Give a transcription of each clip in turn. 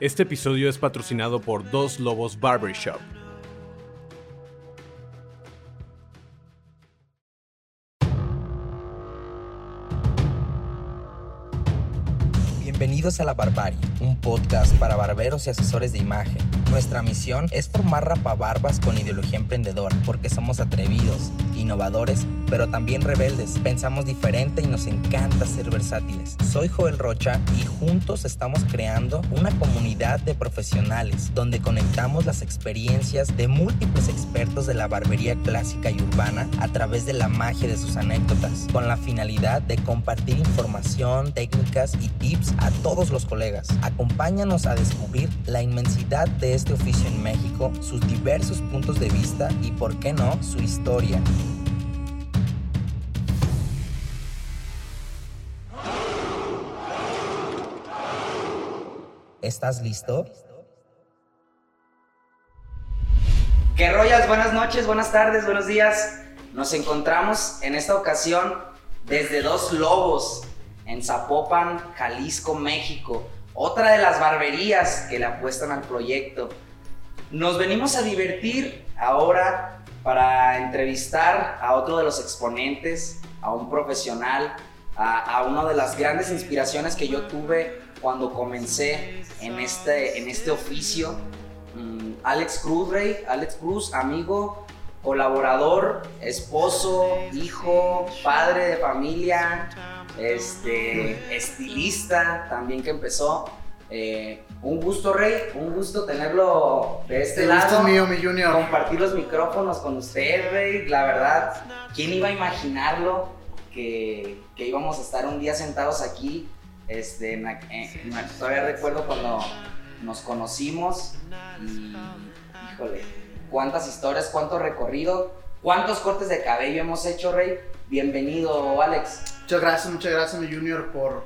Este episodio es patrocinado por Dos Lobos Barbershop. Bienvenidos a La Barbarie, un podcast para barberos y asesores de imagen. Nuestra misión es formar rapabarbas con ideología emprendedora, porque somos atrevidos, innovadores, pero también rebeldes. Pensamos diferente y nos encanta ser versátiles. Soy Joel Rocha y juntos estamos creando una comunidad de profesionales donde conectamos las experiencias de múltiples expertos de la barbería clásica y urbana a través de la magia de sus anécdotas, con la finalidad de compartir información, técnicas y tips a todos los colegas. Acompáñanos a descubrir la inmensidad de este oficio en México, sus diversos puntos de vista y, por qué no, su historia. ¿Estás listo? ¿Qué rollas? Buenas noches, buenas tardes, buenos días. Nos encontramos en esta ocasión desde Dos Lobos, en Zapopan, Jalisco, México. Otra de las barberías que le apuestan al proyecto. Nos venimos a divertir ahora para entrevistar a otro de los exponentes, a un profesional, a, a una de las grandes inspiraciones que yo tuve cuando comencé en este, en este oficio. Mm, Alex Cruz, Rey, Alex Cruz, amigo, colaborador, esposo, hijo, padre de familia, este, estilista también que empezó. Eh, un gusto, Rey, un gusto tenerlo de este El lado. gusto es mío, mi junior. Compartir los micrófonos con usted, Rey. La verdad, ¿quién iba a imaginarlo que, que íbamos a estar un día sentados aquí? Este, en la- en- en- todavía recuerdo cuando nos conocimos y, híjole, cuántas historias, cuánto recorrido, cuántos cortes de cabello hemos hecho, Rey. Bienvenido, Alex. Muchas gracias, muchas gracias, mi junior, por,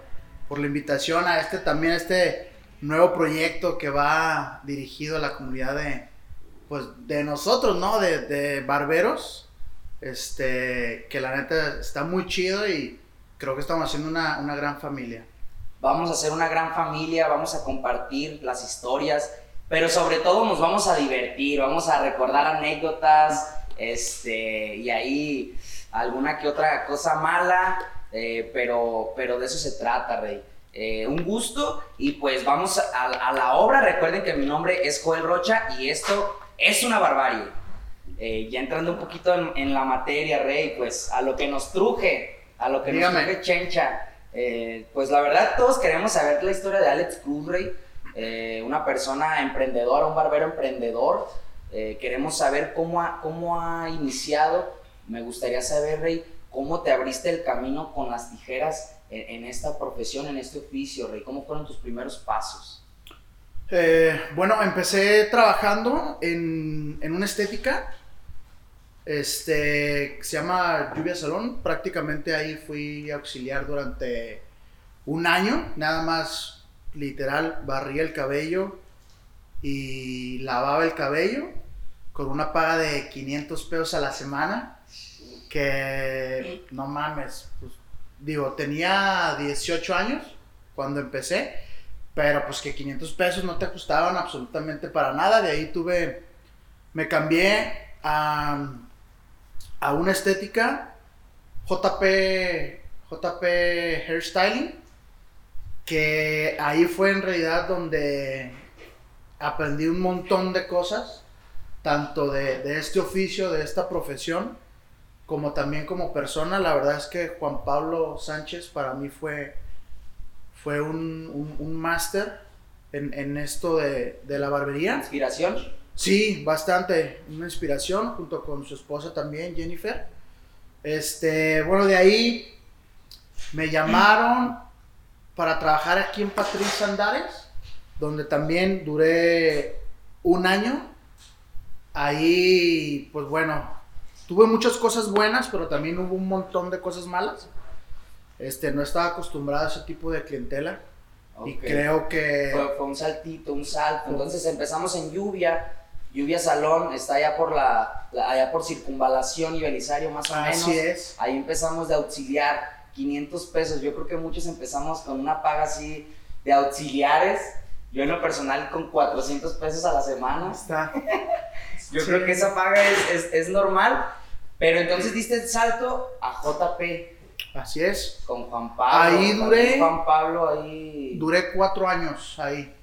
por la invitación a este también, a este nuevo proyecto que va dirigido a la comunidad de, pues, de nosotros, ¿no? De, de barberos. Este, que la neta está muy chido y creo que estamos haciendo una, una gran familia. Vamos a hacer una gran familia, vamos a compartir las historias, pero sobre todo nos vamos a divertir, vamos a recordar anécdotas, este, y ahí alguna que otra cosa mala, eh, pero, pero de eso se trata, Rey. Eh, un gusto y pues vamos a, a la obra. Recuerden que mi nombre es Joel Rocha y esto es una barbarie. Eh, ya entrando un poquito en, en la materia, Rey, pues a lo que nos truje, a lo que Dígame. nos truje Chencha. Eh, pues la verdad todos queremos saber la historia de Alex Cruz, Rey. Eh, una persona emprendedora, un barbero emprendedor. Eh, queremos saber cómo ha, cómo ha iniciado. Me gustaría saber, Rey, cómo te abriste el camino con las tijeras en, en esta profesión, en este oficio, Rey. ¿Cómo fueron tus primeros pasos? Bueno, empecé trabajando en, en una estética. Este, se llama Lluvia Salón. Prácticamente ahí fui auxiliar durante un año. Nada más, literal, barría el cabello y lavaba el cabello con una paga de 500 pesos a la semana. Que no mames, pues, digo, tenía 18 años cuando empecé. Pero pues que 500 pesos no te ajustaban absolutamente para nada. De ahí tuve, me cambié a, a una estética JP, JP Hairstyling. Que ahí fue en realidad donde aprendí un montón de cosas. Tanto de, este oficio, de esta profesión, como también como persona. La verdad es que Juan Pablo Sánchez para mí fue fue un, un, un máster en, en esto de, de la barbería. ¿Inspiración? Sí, bastante, una inspiración junto con su esposa también, Jennifer. Este, bueno, de ahí me llamaron para trabajar aquí en Patricia Andares, donde también duré un año. Ahí, pues bueno, tuve muchas cosas buenas, pero también hubo un montón de cosas malas. Este, no estaba acostumbrado a ese tipo de clientela. Y creo que... Fue, fue un saltito, un salto. Entonces empezamos en lluvia. Lluvia Salón está allá por la, la- allá por Circunvalación y Belisario más o menos. Así es. Ahí empezamos de auxiliar, 500 pesos. Yo creo que muchos empezamos con una paga así de auxiliares Yo en lo personal con 400 pesos a la semana. Está. Yo Sí. creo que esa paga es, es, es normal. Pero entonces diste el salto a JP Así es. con Juan Pablo. Ahí duré- Juan Pablo ahí. Duré cuatro años ahí.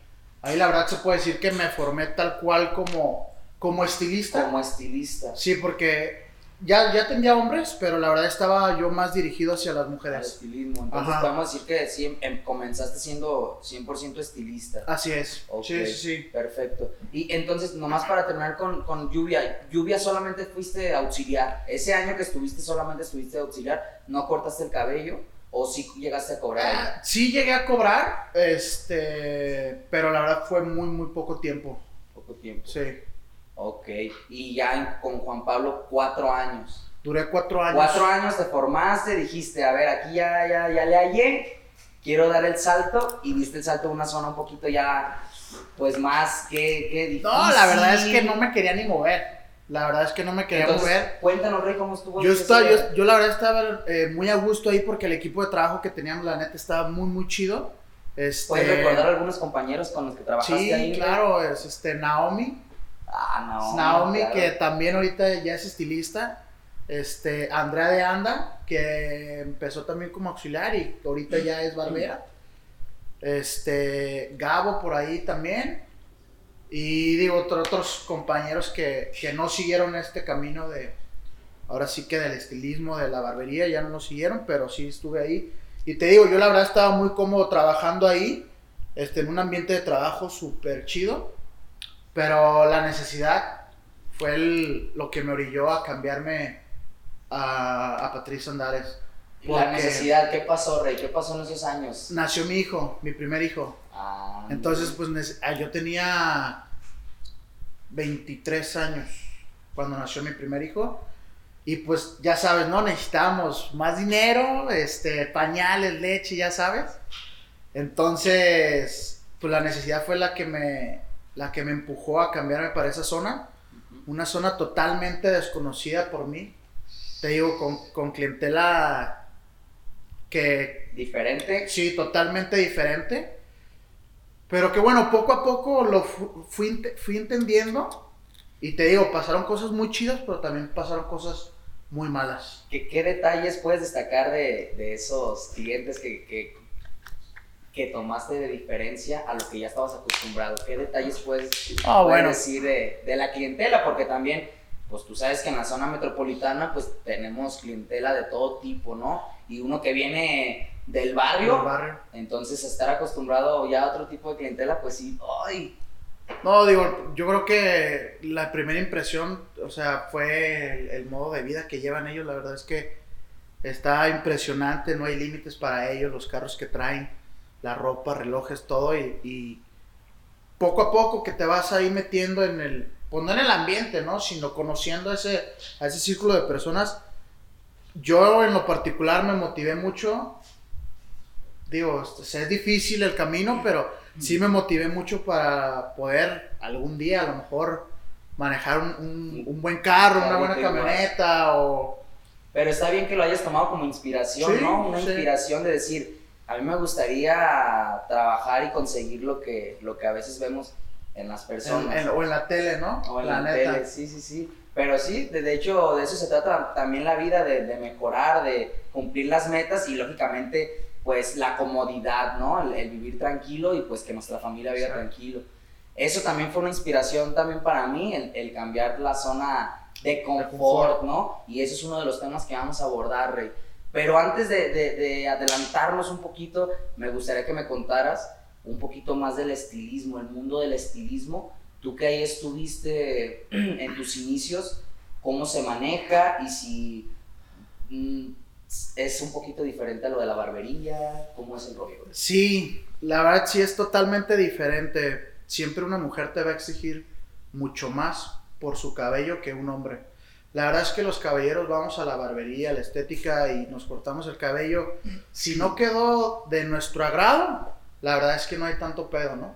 Ahí la verdad se puede decir que me formé tal cual como, como estilista. como estilista. Sí, porque ya, ya tenía hombres, pero la verdad estaba yo más dirigido hacia las Al mujeres. estilismo. Entonces Ajá. podemos decir que sí, em- comenzaste siendo 100% estilista. Así es. Ok, Sí, sí, sí. Perfecto. Y entonces, nomás para terminar con, con Lluvia, Lluvia solamente fuiste auxiliar. Ese año que estuviste solamente estuviste auxiliar, ¿no cortaste el cabello? ¿O sí llegaste a cobrar? Ah, Sí llegué a cobrar, este, pero la verdad fue muy, muy poco tiempo. Poco tiempo. Sí. Ok. Y ya con Juan Pablo, cuatro años. Duré cuatro años. Cuatro años te formaste, dijiste, a ver, aquí ya, ya, ya le hallé, quiero dar el salto, y diste el salto a una zona un poquito ya, pues más que, que difícil. No, la verdad es que no me quería ni mover. La verdad es que no me quería Entonces, mover. cuéntanos, Rey, cómo estuvo. Yo, estaba, yo, yo la verdad estaba eh, muy a gusto ahí porque el equipo de trabajo que teníamos, la neta, estaba muy, muy chido. Este, ¿Puedes recordar a algunos compañeros con los que trabajaste Sí, ahí? Rey? claro, es este Naomi. Ah. Naomi, claro. que también ahorita ya es estilista. Este, Andrea de Anda, que empezó también como auxiliar y ahorita ya es barbera. Este, Gabo por ahí también. Y digo, otro- otros compañeros que, que no siguieron este camino de, ahora sí que del estilismo, de la barbería, ya no lo siguieron, pero sí estuve ahí. Y te digo, yo la verdad estaba muy cómodo trabajando ahí, este, en un ambiente de trabajo súper chido, pero la necesidad fue el- lo que me orilló a cambiarme a, a Patricia Andares. ¿Y La necesidad, ¿qué pasó, Rey? ¿Qué pasó en esos años? Nació mi hijo, mi primer hijo. Ah, Entonces, pues ah, yo tenía 23 años cuando nació mi primer hijo. Y pues ya sabes, ¿no? Necesitábamos más dinero, este, pañales, leche, ya sabes. Entonces, pues la necesidad fue la que me, la que me empujó a cambiarme para esa zona. Una zona totalmente desconocida por mí. Te digo, con, con clientela que diferente. Sí, totalmente diferente. Pero que bueno, poco a poco lo fu- fui, fui entendiendo. Y te digo, pasaron cosas muy chidas, pero también pasaron cosas muy malas. ¿Qué, qué detalles puedes destacar de, de esos clientes que, que, que tomaste de diferencia a lo que ya estabas acostumbrado? ¿Qué detalles puedes, Ah, puedes bueno. decir de, de la clientela? Porque también, pues tú sabes que en la zona metropolitana, pues tenemos clientela de todo tipo, ¿no? Y uno que viene del barrio, Del barrio. entonces estar acostumbrado ya a otro tipo de clientela, pues sí, ¡ay! No, digo, yo creo que la primera impresión, o sea, fue el, el modo de vida que llevan ellos. La verdad es que está impresionante, no hay límites para ellos, los carros que traen, la ropa, relojes, todo. Y, y poco a poco que te vas ahí metiendo en el, pues no en el ambiente, ¿no? Sino conociendo a ese, a ese círculo de personas. Yo en lo particular me motivé mucho. Digo, es es difícil el camino, pero sí me motivé mucho para poder algún día a lo mejor manejar un, un- un buen carro, una buena igual. camioneta o... Pero está bien que lo hayas tomado como inspiración, Sí, ¿no? Una sí. inspiración de decir, a mí me gustaría trabajar y conseguir lo que, lo que a veces vemos en las en- personas. en- o en la tele, ¿no? o en la, la, neta. tele, sí, sí, sí. Pero sí, de, hecho, de eso se trata también la vida, de, de mejorar, de cumplir las metas y lógicamente, pues la comodidad, ¿no? El, el vivir tranquilo y pues que nuestra familia viva tranquilo. Eso también fue una inspiración también para mí, el, el cambiar la zona de confort, confort. ¿no? Y eso es uno de los temas que vamos a abordar, Rey. Pero antes de, de- de adelantarnos un poquito, me gustaría que me contaras un poquito más del estilismo, el mundo del estilismo. Tú que ahí estuviste en tus inicios, cómo se maneja y si mm, es un poquito diferente a lo de la barbería, cómo es el rollo. Sí, la verdad sí es totalmente diferente. Siempre una mujer te va a exigir mucho más por su cabello que un hombre. La verdad es que los caballeros vamos a la barbería, a la estética y nos cortamos el cabello. Si no quedó de nuestro agrado, la verdad es que no hay tanto pedo, ¿no?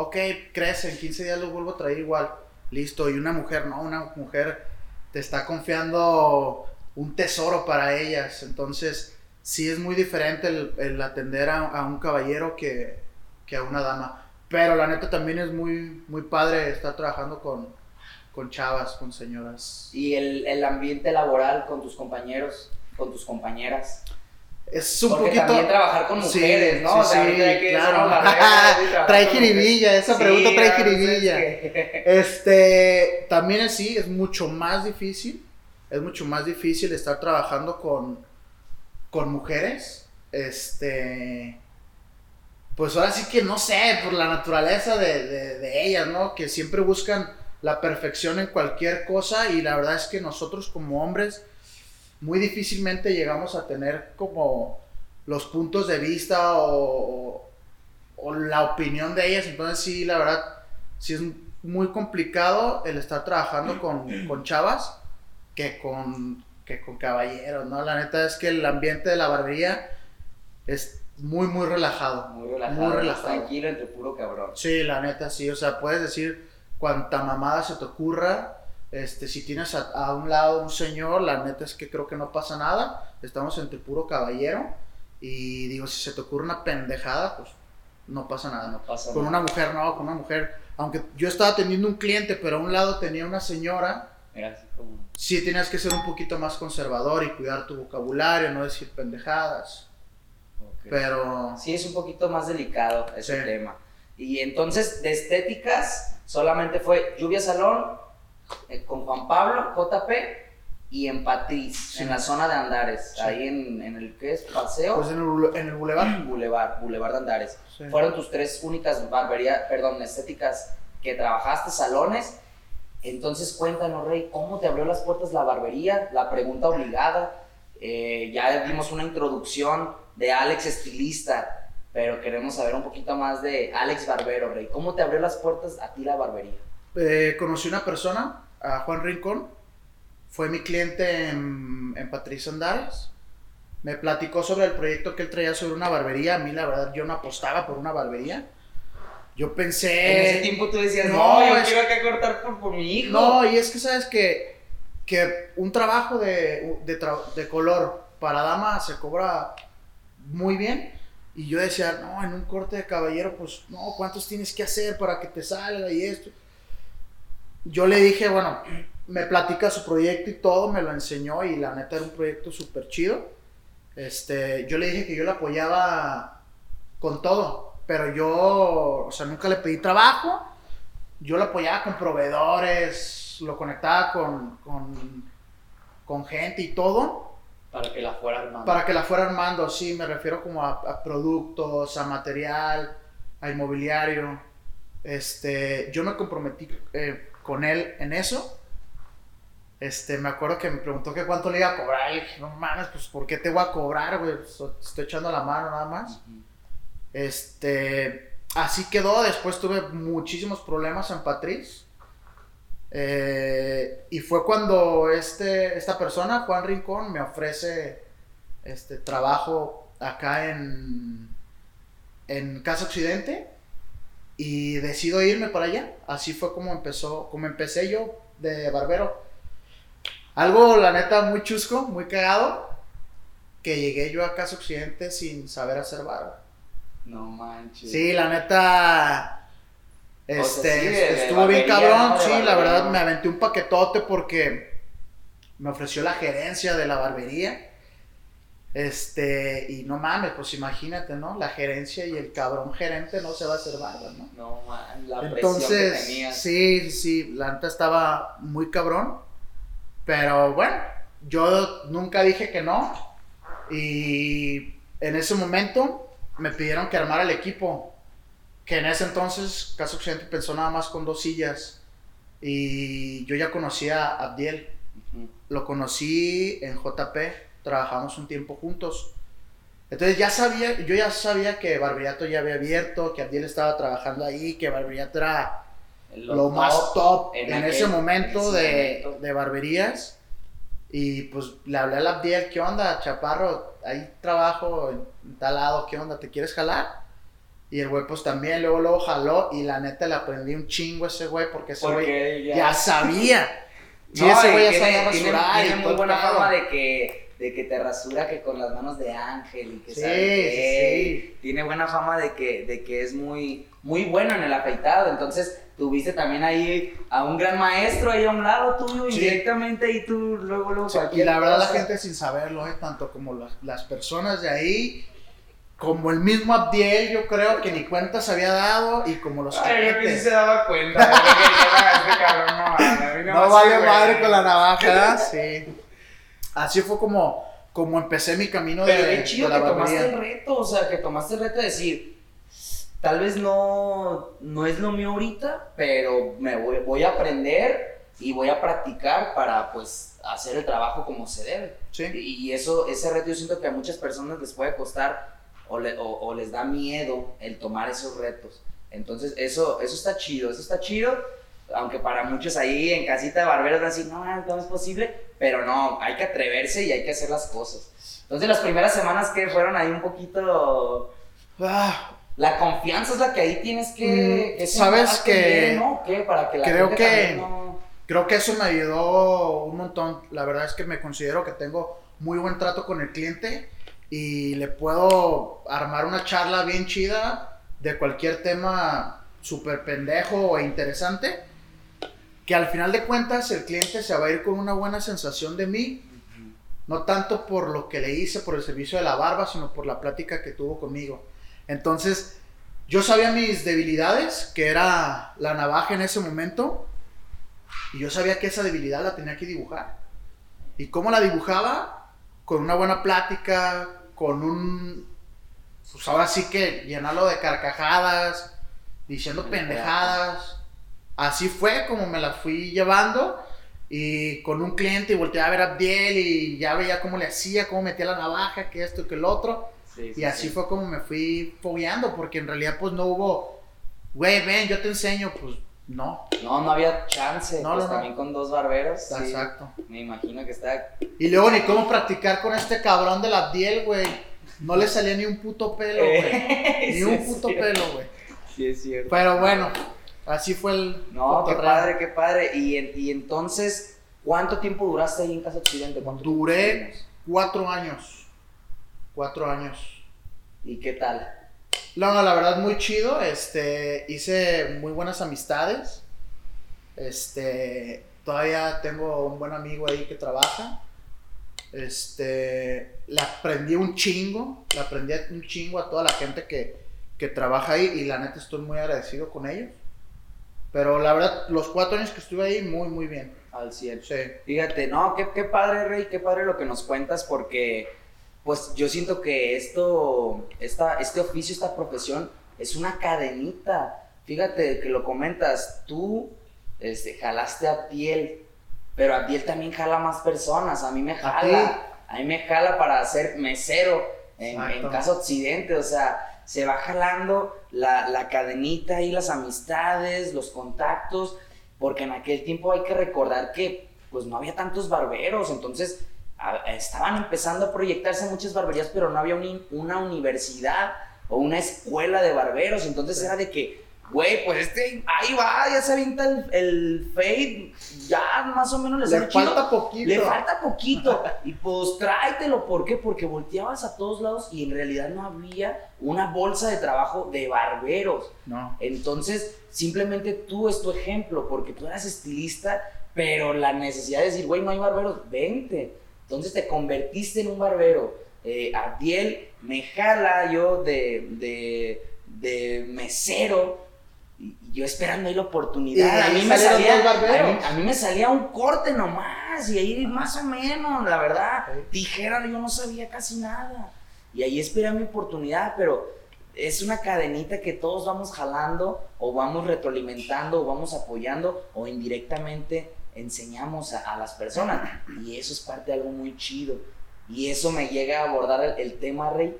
Ok, crece, en 15 días lo vuelvo a traer igual. Listo, y una mujer, no, una mujer te está confiando un tesoro para ellas. Entonces, sí es muy diferente el, atender a, a un caballero que, que a una dama. Pero la neta también es muy, muy padre estar trabajando con, con chavas, con señoras. Y el, el ambiente laboral con tus compañeros, con tus compañeras. Es un Porque poquito. también trabajar con Sí, mujeres, ¿no? sí, O sea, sí, que claro. reglas, Trae jiribilla, esa Sí, pregunta trae es jiribilla. que- Este, también así, es mucho más difícil, es mucho más difícil estar trabajando con, con mujeres, este, pues ahora sí que no sé, por la naturaleza de, de- de ellas, ¿no? Que siempre buscan la perfección en cualquier cosa y la verdad es que nosotros como hombres muy difícilmente llegamos a tener como los puntos de vista o, o la opinión de ellas, entonces sí, la verdad, sí es muy complicado el estar trabajando con, con chavas que con, que con caballeros, ¿no? La neta es que el ambiente de la barbería es muy, muy relajado. Muy relajado, Muy relajado. tranquilo entre puro cabrón. Sí, la neta, sí. O sea, puedes decir cuanta mamada se te ocurra. Este, si tienes a, a un lado un señor, la neta es que creo que no pasa nada. Estamos entre puro caballero. Y digo, si se te ocurre una pendejada, pues no pasa nada. No pasa Con nada. una mujer, no, con una mujer. Aunque yo estaba teniendo un cliente, pero a un lado tenía una señora. Mira, así como... Sí, tenías que ser un poquito más conservador y cuidar tu vocabulario, no decir pendejadas. ok. Pero. Sí, es un poquito más delicado ese Sí. tema. Y entonces, de estéticas, solamente fue Lluvia Salón eh, con Juan Pablo, JP y en Patriz, Sí. en la zona de Andares, Sí. ahí en, en el que es Paseo, Pues en el, en el bulevar. Boulevard, Boulevard de Andares. Sí. Fueron tus tres únicas barbería, perdón, estéticas que trabajaste, salones. Entonces, cuéntanos, Rey, ¿cómo te abrió las puertas la barbería? La pregunta obligada. Eh, ya dimos una introducción de Alex estilista, pero queremos saber un poquito más de Alex Barbero, Rey. ¿Cómo te abrió las puertas a ti la barbería? Eh, conocí una persona, a Juan Rincón, fue mi cliente en, en Patricio Andares. Me platicó sobre el proyecto que él traía sobre una barbería. A mí, la verdad, yo no apostaba por una barbería. Yo pensé. en ese tiempo tú decías, no, no, yo es- quiero acá cortar por, por mi hijo. No, y es que sabes que, que un trabajo de, de, tra- de color para dama se cobra muy bien. Y yo decía, no, en un corte de caballero, pues no, ¿cuántos tienes que hacer para que te salga y esto? Yo le dije, bueno, me platica su proyecto y todo, me lo enseñó y la neta era un proyecto súper chido. Este, yo le dije que yo le apoyaba con todo, pero yo, o sea, nunca le pedí trabajo yo lo apoyaba con proveedores, lo conectaba con, con, con gente y todo, Para que la fuera armando. para que la fuera armando, sí, me refiero como a, a productos, a material, a inmobiliario. Este, yo me comprometí eh, con él en eso. Este, me acuerdo que me preguntó que cuánto le iba a cobrar. Y dije, no mames, pues ¿por qué te voy a cobrar, güey? Pues, Estoy echando la mano nada más. Este, así quedó. Después tuve muchísimos problemas en Patriz. Eh, y fue cuando este, esta persona, Juan Rincón, me ofrece este trabajo acá en, en Casa Occidente. Y decido irme para allá. Así fue como empezó, como empecé yo de barbero. Algo, la neta, muy chusco, muy cagado. Que llegué yo a Casa Occidente sin saber hacer barba. No manches. Sí, la neta. O sea, Este, sí, de- de estuvo bien cabrón. sí, la verdad ¿no? me aventé un paquetote porque me ofreció la gerencia de la barbería. Este, y no mames, pues imagínate, ¿no? La gerencia y el cabrón gerente no se va a hacer barba, ¿no? No man, la presión que Entonces, tenías. sí, sí, sí, la neta estaba muy cabrón. Pero bueno, yo nunca dije que no. Y en ese momento me pidieron que armara el equipo. Que en ese entonces Caso Occidente pensó nada más con dos sillas. Y yo ya conocía a Abdiel. Lo conocí en JP. Trabajamos un tiempo juntos. Entonces ya sabía, yo ya sabía que Barberiato ya había abierto, que Abdiel estaba trabajando ahí, que Barberiato era lo, más top en, aquel- ese momento, en ese de, de barberías. Y pues le hablé a Abdiel, ¿qué onda, chaparro? Ahí trabajo en tal lado, ¿qué onda? ¿Te quieres jalar? Y el güey pues también, luego, luego jaló y la neta le aprendí un chingo a ese güey porque ese güey ya sabía. Sí, No, ese güey ya tiene, sabía tiene- tiene muy buena forma de que de que te rasura que con las manos de ángel y que Sí, sabe sí, tiene buena fama de que, de que es muy, muy bueno en el afeitado. Entonces, tuviste también ahí a un gran maestro ahí a un lado tuyo, Sí. indirectamente, y tú luego, luego Y la verdad la cosa. gente sin saberlo, ¿eh? tanto como las, las personas de ahí, como el mismo Abdiel, yo creo que ni cuenta se había dado, y como los Ay, yo que sí clientes. se daba cuenta. de que era este cabrón, no, a mí no vale madre con la navaja, ¿verdad? Sí. Así fue como, como empecé mi camino de, Pero chido de que la tomaste el reto, o sea, que tomaste el reto de decir, tal vez no, no es lo mío ahorita, pero me voy, voy a aprender y voy a practicar para, pues, hacer el trabajo como se debe. Sí. Y eso, ese reto yo siento que a muchas personas les puede costar o, le- o- o les da miedo el tomar esos retos. Entonces, eso, eso está chido, eso está chido. Aunque para muchos ahí en casita de barberos van a decir, no, no es posible, pero no, hay que atreverse y hay que hacer las cosas. Entonces, las primeras semanas que fueron ahí un poquito. Ah, La confianza es la que ahí tienes que. Mm, sabes que- ¿no? ¿Qué? Para que la creo gente que- no- creo que eso me ayudó un montón. La verdad es que me considero que tengo muy buen trato con el cliente y le puedo armar una charla bien chida de cualquier tema súper pendejo o interesante. Que al final de cuentas el cliente se va a ir con una buena sensación de mí. No tanto por lo que le hice, por el servicio de la barba, sino por la plática que tuvo conmigo. Entonces, yo sabía mis debilidades, que era la navaja en ese momento. Y yo sabía que esa debilidad la tenía que dibujar. ¿Y cómo la dibujaba? Con una buena plática, con un... Pues ahora sí que llenarlo de carcajadas, diciendo pendejadas. Así fue como me la fui llevando. Y con un cliente y volteé a ver a Abdiel y ya veía cómo le hacía, cómo metía la navaja, que esto, que el otro. Sí, sí, Y así sí. fue como me fui fogueando, porque en realidad pues no hubo, güey, ven, yo te enseño, pues no. No, no había chance. No, pues no, no. también con dos barberos. Exacto. Me imagino que está. Y luego ni cómo practicar con este cabrón de la Abdiel, güey. No le salía ni un puto pelo, güey. Ni un puto cierto. pelo, güey. Sí, es cierto. Pero bueno, así fue el No, qué padre, qué padre. Y, y entonces, ¿cuánto tiempo duraste ahí en Casa Occidente? ¿Cuánto tiempo Duré cuatro años. Cuatro años. ¿Y qué tal? No, no, la verdad muy chido. Este, hice muy buenas amistades. Este, todavía tengo un buen amigo ahí que trabaja. Este, le aprendí un chingo, le aprendí un chingo a toda la gente que, que trabaja ahí y la neta estoy muy agradecido con ellos. Pero la verdad, los cuatro años que estuve ahí, muy, muy bien. Al 100. Sí. Fíjate, no, qué, qué padre, Rey, qué padre lo que nos cuentas, porque pues yo siento que esto, esta, este oficio, esta profesión, es una cadenita. Fíjate que lo comentas, tú este, jalaste a Abdiel, pero Abdiel también jala más personas, a mí me jala, a mí me jala para ser mesero en, en. Casa Occidente, o sea, se va jalando la, la cadenita y las amistades, los contactos, porque en aquel tiempo hay que recordar que pues no había tantos barberos, entonces a- estaban empezando a proyectarse muchas barberías, pero no había un- una universidad o una escuela de barberos, entonces era de que, güey, pues este, ahí va, ya se avienta el, el fade, ya más o menos le Le sale chido. falta poquito. Le falta poquito. Y pues tráetelo. ¿Por qué? Porque volteabas a todos lados y en realidad no había una bolsa de trabajo de barberos. No. Entonces, simplemente tú es tu ejemplo, porque tú eras estilista, pero la necesidad de decir, güey, no hay barberos, vente. Entonces te convertiste en un barbero. Eh, Abdiel me jala yo de, de, de mesero. Yo esperando ahí la oportunidad. A, mí me salía, a, mí, a mí me salía un corte nomás. Y ahí más o menos, la verdad. Tijera, yo no sabía casi nada. Y ahí esperé mi oportunidad, pero es una cadenita que todos vamos jalando o vamos retroalimentando o vamos apoyando o indirectamente enseñamos a, a las personas. Y eso es parte de algo muy chido. Y eso me llega a abordar el, el tema, Rey,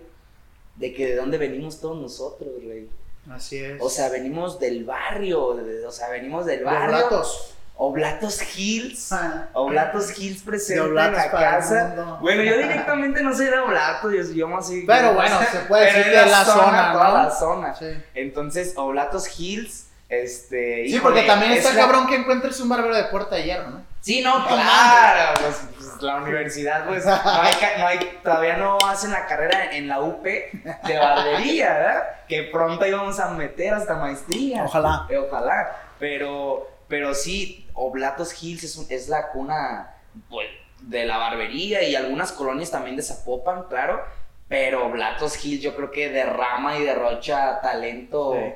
de que de dónde venimos todos nosotros, Rey. Así es. O sea, venimos del barrio, de- o sea, venimos del barrio. ratos. Oblatos Hills. Ah. Oblatos Hills presente De Oblatos en la casa. Bueno, yo directamente no soy de Oblatos, yo, yo más Pero bueno, se puede decir es que es la zona, toda ¿no? la zona. Sí. Entonces, Oblatos Hills, Este, Sí, híjole, porque también es está la- cabrón que encuentres un barbero de puerta de hierro, ¿no? Sí, no, claro. Pues, la universidad, pues, no hay, ca- no hay- todavía no hacen la carrera en la UP de barbería, ¿verdad? Que pronto íbamos a meter hasta maestría. Ojalá. Eh, ojalá. Pero, pero sí, Oblatos Hills es, un- es la cuna pues, de la barbería y algunas colonias también de Zapopan, claro. Pero Oblatos Hills yo creo que derrama y derrocha talento Sí.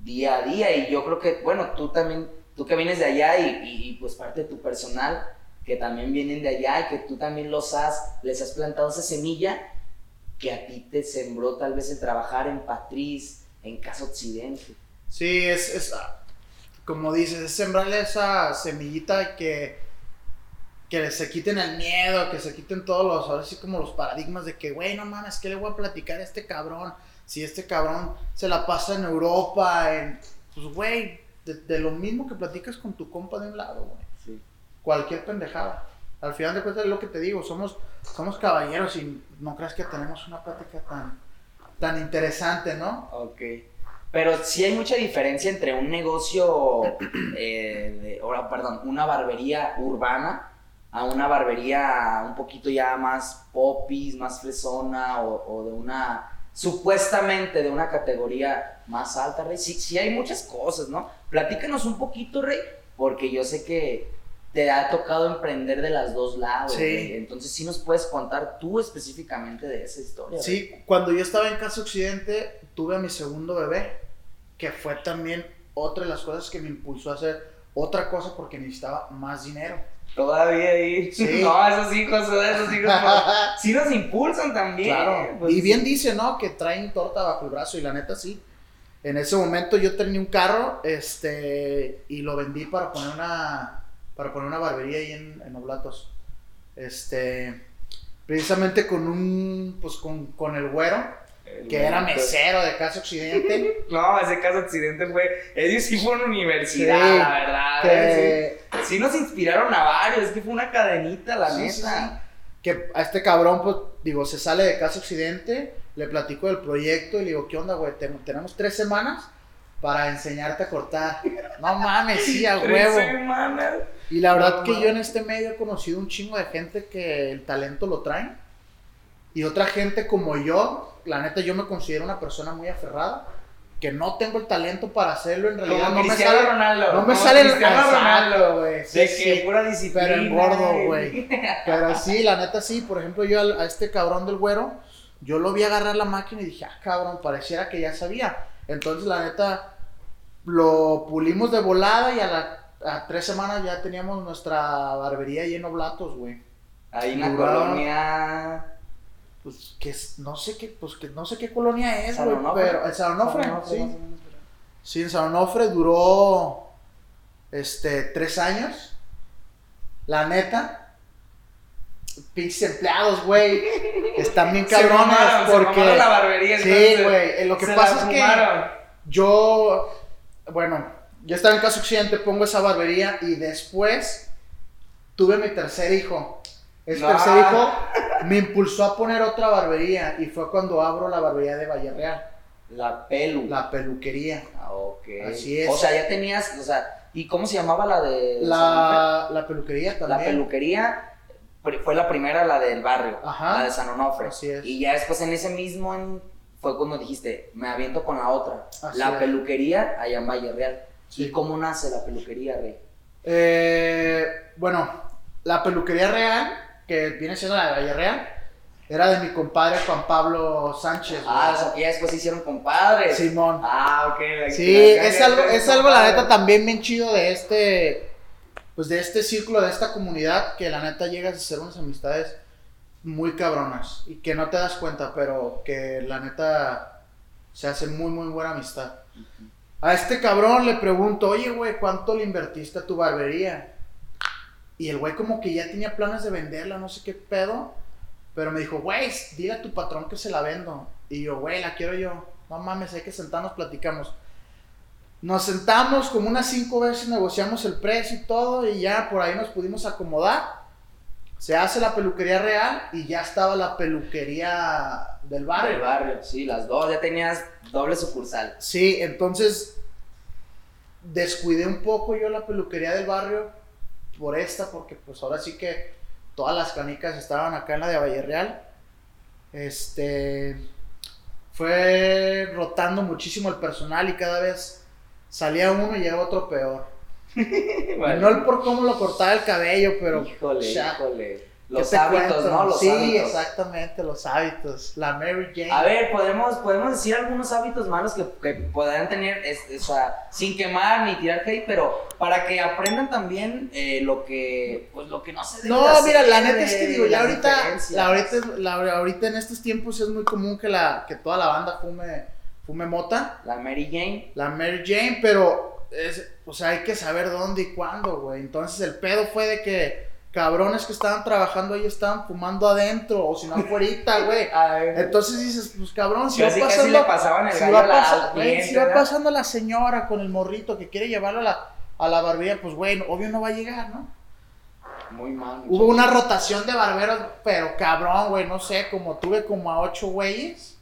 día a día. Y yo creo que, bueno, tú también, tú que vienes de allá y, y, y, pues parte de tu personal, que también vienen de allá y que tú también los has, les has plantado esa semilla que a ti te sembró tal vez el trabajar en Patriz, en Casa Occidente. Sí, es, es ah, como dices, es sembrarle esa semillita que, que se quiten el miedo, que se quiten todos los, ahora sí como los paradigmas de que, güey, no mames, ¿qué le voy a platicar a este cabrón? Si este cabrón se la pasa en Europa, pues, güey, de, de lo mismo que platicas con tu compa de un lado, güey. Cualquier pendejada. Al final de cuentas es lo que te digo, somos, somos caballeros y no creas que tenemos una plática tan, tan interesante, ¿no? Ok. Pero sí hay mucha diferencia entre un negocio, eh, perdón, una barbería urbana a una barbería un poquito ya más popis, más fresona o, o de una, supuestamente de una categoría más alta, Rey. Sí, sí hay muchas cosas, ¿no? Platícanos un poquito, Rey, porque yo sé que te ha tocado emprender de las dos lados. Sí. Rey. Entonces sí nos puedes contar tú específicamente de esa historia. Sí, cuando yo estaba en Casa Occidente, tuve a mi segundo bebé, que fue también otra de las cosas que me impulsó a hacer otra cosa porque necesitaba más dinero. Todavía ahí. Sí. No, esos hijos, esos hijos. Sí nos impulsan también. Claro. pues, y bien sí. dice, ¿no? Que traen torta bajo el brazo y la neta sí. En ese momento yo tenía un carro, este, y lo vendí para poner una, para poner una barbería ahí en, en Oblatos. Este, precisamente con un, pues con, con el güero, El que era bonito. mesero de Casa Occidente. No, ese caso accidente fue. Ellos sí fueron universidad, Sí, la verdad. ¿eh? que, Sí. Sí nos inspiraron a varios. Es que fue una cadenita, la Sí, neta. Que a este cabrón, pues, digo, se sale de Casa Occidente, le platico del proyecto y le digo, ¿qué onda, güey? Ten- tenemos tres semanas para enseñarte a cortar. No mames, sí, a Tres huevo. semanas. Y la verdad No que yo mames. en este medio he conocido un chingo de gente que el talento lo traen. Y otra gente como yo, la neta, yo me considero una persona muy aferrada. Que no tengo el talento para hacerlo, en realidad Como no me Cristiano sale. Ronaldo. No me como sale el Cristiano exacto, Ronaldo. güey. Sí, de sí. que pura disciplina. Pero engordo, güey. Pero sí, la neta sí. Por ejemplo, yo al- a este cabrón del güero, yo lo vi agarrar la máquina y dije, ah, cabrón, pareciera que ya sabía. Entonces, la neta, lo pulimos de volada y a, la, a tres semanas ya teníamos nuestra barbería lleno blatos, güey. Ahí en la colonia. Pues que es- no sé qué, pues que no sé qué colonia es, güey. Pero el San Onofre, San Onofre, sí. menos, pero- Sí, en San Onofre duró este tres años. La neta. Pinches empleados, güey. Están bien cabrones porque. mamaron la barbería. Sí, güey. eh, Lo que pasa es que yo. Bueno, yo estaba en Casa Occidente, pongo esa barbería y después tuve mi tercer hijo. Ese tercer hijo me impulsó a poner otra barbería y fue cuando abro la barbería de Valle Real, La pelu. la peluquería. Ah, ok. Así es. O sea, ya tenías, o sea, ¿y cómo se llamaba la de La, la peluquería La también. peluquería pri- fue la primera, la del barrio, Ajá. la de San Onofre. Así es. Y ya después en ese mismo fue cuando dijiste, me aviento con la otra. Así la es. peluquería allá en Valle Real. Sí. ¿Y cómo nace la peluquería, Rey? Eh, bueno, la peluquería real, que viene siendo la de Valle Real, era de mi compadre Juan Pablo Sánchez. Ah, o sea, que ya después se hicieron compadres. Simón. Ah, ok. Sí, es algo, es algo la neta también bien chido de este, pues de este círculo, de esta comunidad, que la neta llegas a hacer unas amistades muy cabronas y que no te das cuenta, pero que la neta se hace muy, muy buena amistad. A este cabrón le pregunto, oye, güey, ¿cuánto le invertiste a tu barbería? Y el güey como que ya tenía planes de venderla, no sé qué pedo. Pero me dijo, güey, dile a tu patrón que se la vendo. Y yo, güey, la quiero yo. No mames, hay que sentarnos, platicamos. Nos sentamos como unas cinco veces, negociamos el precio y todo, y ya por ahí nos pudimos acomodar. Se hace la peluquería real y ya estaba la peluquería del barrio. Del barrio, sí, las dos. Ya tenías doble sucursal. Sí, entonces descuidé un poco yo la peluquería del barrio por esta, porque pues ahora sí que todas las canicas estaban acá en la de Valle Real. Este fue rotando muchísimo el personal y cada vez salía uno y llegaba otro peor. Vale. No el por cómo lo cortaba el cabello, pero Híjole, híjole. ¿qué Los hábitos, cuento? ¿no? Los sí, hábitos. exactamente, los hábitos. La Mary Jane. A ver, podemos, podemos decir algunos hábitos malos que, que podrán tener, es- es- o sea, sin quemar ni tirar hate, pero para que aprendan también eh, lo que, pues lo que no se debe No, hacer, mira, la neta es que digo, ya ahorita, la ahorita, la- ahorita en estos tiempos es muy común que la, que toda la banda fume, fume mota, La Mary Jane, la Mary Jane, pero es, o sea, hay que saber dónde y cuándo, güey. Entonces el pedo fue de que cabrones que estaban trabajando ahí estaban fumando adentro, o si no afuera, güey. Entonces dices, pues cabrón, si va pasando, le pasaban el si va, a la- pasa- al güey, cliente, si va pasando la señora con el morrito que quiere llevarlo a la, a la barbería, pues güey, obvio no va a llegar, ¿no? Muy mal. Hubo una rotación de barberos, pero cabrón, güey, no sé, como tuve como a ocho güeyes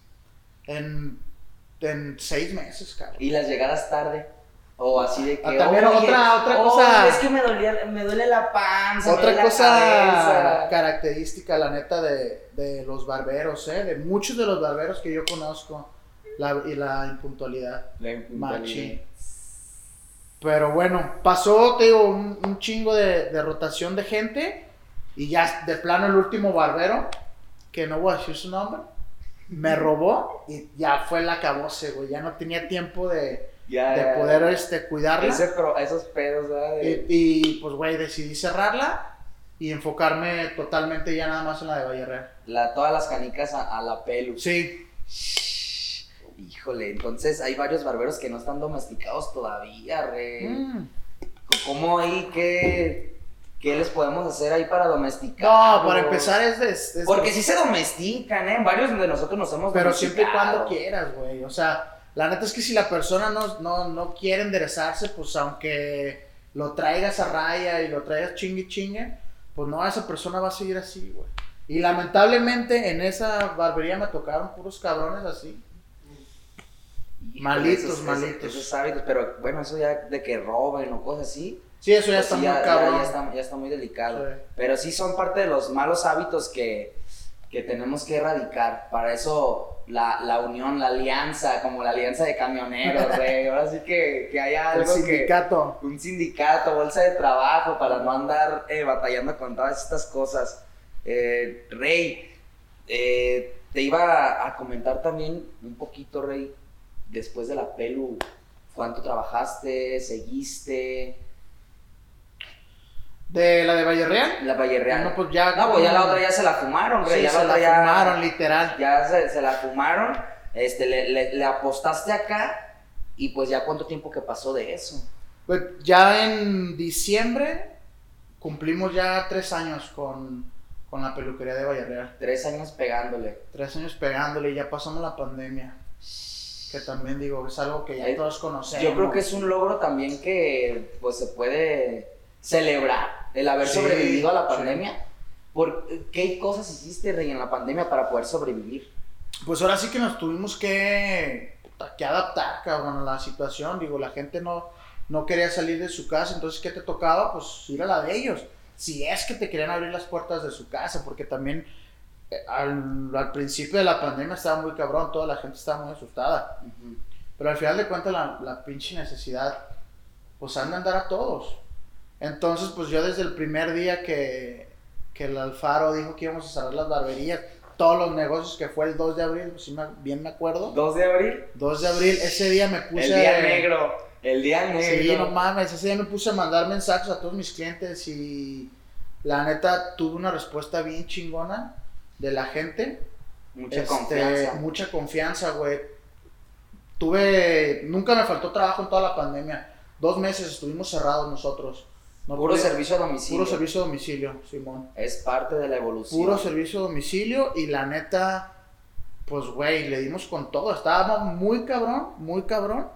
en, en seis meses, cabrón. Y las llegadas tarde. O así de que. Ah, también "Oye, otra- otra oh, cosa- Es que me, dolía, me duele la panza. me duele Otra la cosa cabeza". característica, la neta, de, de los barberos, ¿eh? De muchos de los barberos que yo conozco, la, y la impuntualidad. La impuntualidad. Machín. Pero bueno, pasó, te digo, un, un chingo de, de rotación de gente y ya de plano el último barbero, que no voy a decir su nombre, me robó y ya fue el acabose, güey. Ya no tenía tiempo de, Ya, de ya, poder ya. este, cuidarla. Ese pro- esos pedos, ¿verdad? De- Y, y, pues, güey, decidí cerrarla y enfocarme totalmente ya nada más en la de Valle Real. la, todas las canicas a, a la pelu. Sí, Híjole, entonces hay varios barberos que no están domesticados todavía, re. Mm. ¿Cómo ahí qué, qué les podemos hacer ahí para domesticar? No, para empezar es, es- es- Porque sí se domestican, ¿eh? Varios de nosotros nos hemos Pero siempre y cuando quieras, güey. O sea, la neta es que si la persona no, no, no quiere enderezarse, pues aunque lo traigas a raya y lo traigas chingue chingue, pues no, esa persona va a seguir así, güey. Y lamentablemente en esa barbería me tocaron puros cabrones así. Malitos, esos- esos- malitos. Esos hábitos, pero bueno, eso ya de que roben o cosas así. Sí, eso ya pues está sí, muy ya, cabrón. ya está, ya está muy delicado. Sí. Pero sí son parte de los malos hábitos que, que tenemos que erradicar. Para eso la, la unión, la alianza, como la alianza de camioneros, güey. Ahora sí que, que haya algo que... sindicato. Un sindicato, bolsa de trabajo, para no andar eh, batallando con todas estas cosas. Eh, Rey, eh, te iba a comentar también un poquito, Rey, después de la pelu, ¿cuánto trabajaste? ¿Seguiste? De la de Valle Real. La Valle Real. No, pues ya. No, pues ya la otra ya se la fumaron, Rey. Sí, ya se la ya- fumaron, literal. Ya se, se la fumaron. Este, le, le- le apostaste acá. Y pues ya cuánto tiempo que pasó de eso. Pues ya en diciembre cumplimos ya tres años con, con la peluquería de Valle Real. Tres años pegándole. Tres años pegándole y ya pasamos la pandemia. Que también digo, es algo que ya todos conocemos. Yo creo que es un logro también que pues se puede celebrar el haber Sí, sobrevivido a la sí. pandemia. Por, ¿Qué cosas hiciste, Rey, en la pandemia para poder sobrevivir? Pues ahora sí que nos tuvimos que, que adaptar, cabrón, a la situación. Digo, la gente no, no quería salir de su casa, entonces, ¿qué te tocaba? Pues ir a la de ellos. Si es que te querían abrir las puertas de su casa, porque también eh, al, al principio de la pandemia estaba muy cabrón, toda la gente estaba muy asustada. Pero al final de cuentas la, la pinche necesidad pues anda a andar a todos. Entonces pues yo desde el primer día que, que el Alfaro dijo que íbamos a cerrar las barberías, todos los negocios que fue el 2 de abril, sí me- bien me acuerdo. 2 de abril, 2 de abril, ese día me puse... el día negro. El día negro. Sí, no mames, ese día me puse a mandar mensajes a todos mis clientes y la neta tuve una respuesta bien chingona de la gente. Mucha Este, confianza. Mucha confianza, güey. Tuve, nunca me faltó trabajo en toda la pandemia. Dos meses estuvimos cerrados nosotros. No Puro servicio a domicilio. Puro servicio a domicilio, Simón. Es parte de la evolución. Puro servicio a domicilio y la neta, pues, güey, le dimos con todo. Estábamos muy cabrón, muy cabrón.